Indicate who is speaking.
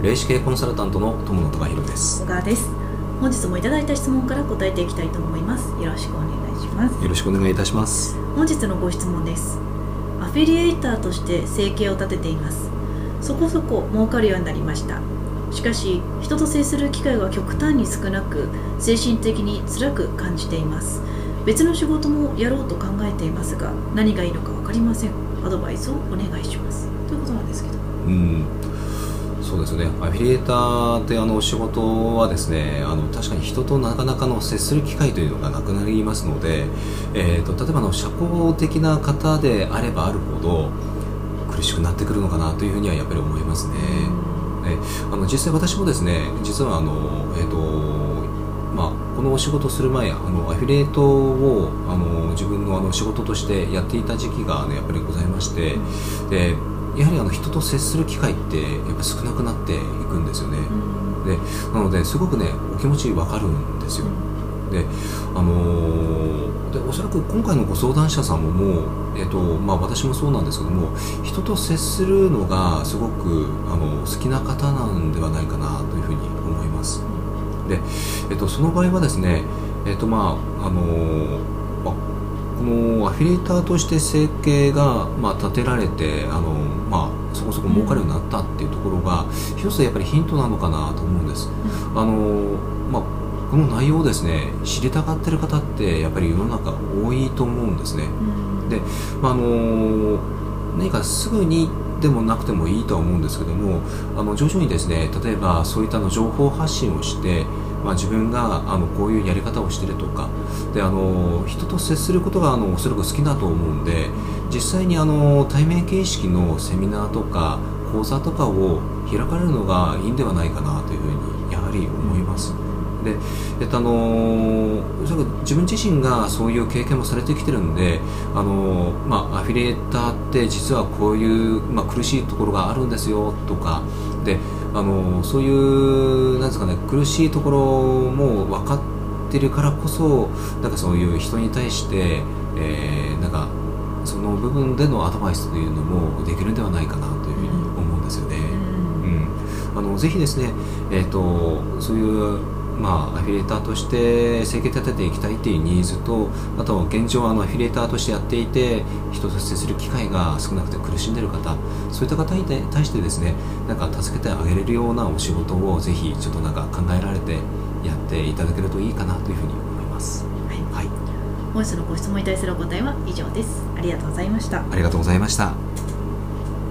Speaker 1: 霊視系コンサルタントの友野隆弘です。
Speaker 2: 小川です。本日もいただいた質問から答えていきたいと思います。よろしくお願いします。
Speaker 1: よろしくお願いいたします。
Speaker 2: 本日のご質問です。アフィリエイターとして生計を立てています。そこそこ儲かるようになりました。しかし人と接する機会が極端に少なく精神的に辛く感じています。別の仕事もやろうと考えていますが何がいいのか分かりません。アドバイスをお願いします。ということなんですけど。
Speaker 1: うんですねアフィリエーターってあのお仕事はですねあの確かに人となかなかの接する機会というのがなくなりますので、えーと、例えばの社交的な方であればあるほど苦しくなってくるのかなというふうにはやっぱり思いますね。えあの実際私もですね実はあの、えーとまあ、このお仕事する前あのアフィリエイトをあの自分のあの仕事としてやっていた時期が、ね、やっぱりございましてでやはりあの人と接する機会ってやっぱ少なくなっていくんですよね、でなのですごくねお気持ちわかるんですよ、であのー、でおそらく今回のご相談者さんももう、えーとまあ、私もそうなんですけども人と接するのがすごくあの好きな方なんではないかなというふうに思います。で、えーと、その場合はですねえっ、ー、とまああのー、のアフィリエーターとして生計が、まあ、立てられてあの、まあ、そこそこ儲かるようになったっていうところが一つやっぱりヒントなのかなと思うんです。あのまあこの内容をですね知りたがってる方ってやっぱり世の中多いと思うんですね。で、まあ、あの何かすぐにでもなくてもいいとは思うんですけどもあの徐々にですね例えばそういったの情報発信をしてまあ、自分があのこういうやり方をしてるとかであの人と接することがあのおそらく好きだと思うんで実際にあの対面形式のセミナーとか講座とかを開かれるのがいいんではないかなというふうにやはり思います。でえっとあの自分自身がそういう経験もされてきてるんで、あのまあ、アフィリエーターって実はこういう、まあ、苦しいところがあるんですよとかであのそういうなんですかね苦しいところも分かってるからこそなんかそういう人に対して、えー、なんかその部分でのアドバイスというのもできるんではないかなというふうに思うんですよね。うん、あのぜひですね、えーとそういうまあ、アフィリエーターとして生計立てていきたいっていうニーズとあと現状あのアフィリエーターとしてやっていて人と接する機会が少なくて苦しんでる方そういった方に対してですねなんか助けてあげれるようなお仕事をぜひちょっとなんか考えられてやっていただけるといいかなというふうに思います。
Speaker 2: はい、はい、本日のご質問に対するお答えは以上です。ありがとうございました。
Speaker 1: ありがとうございました。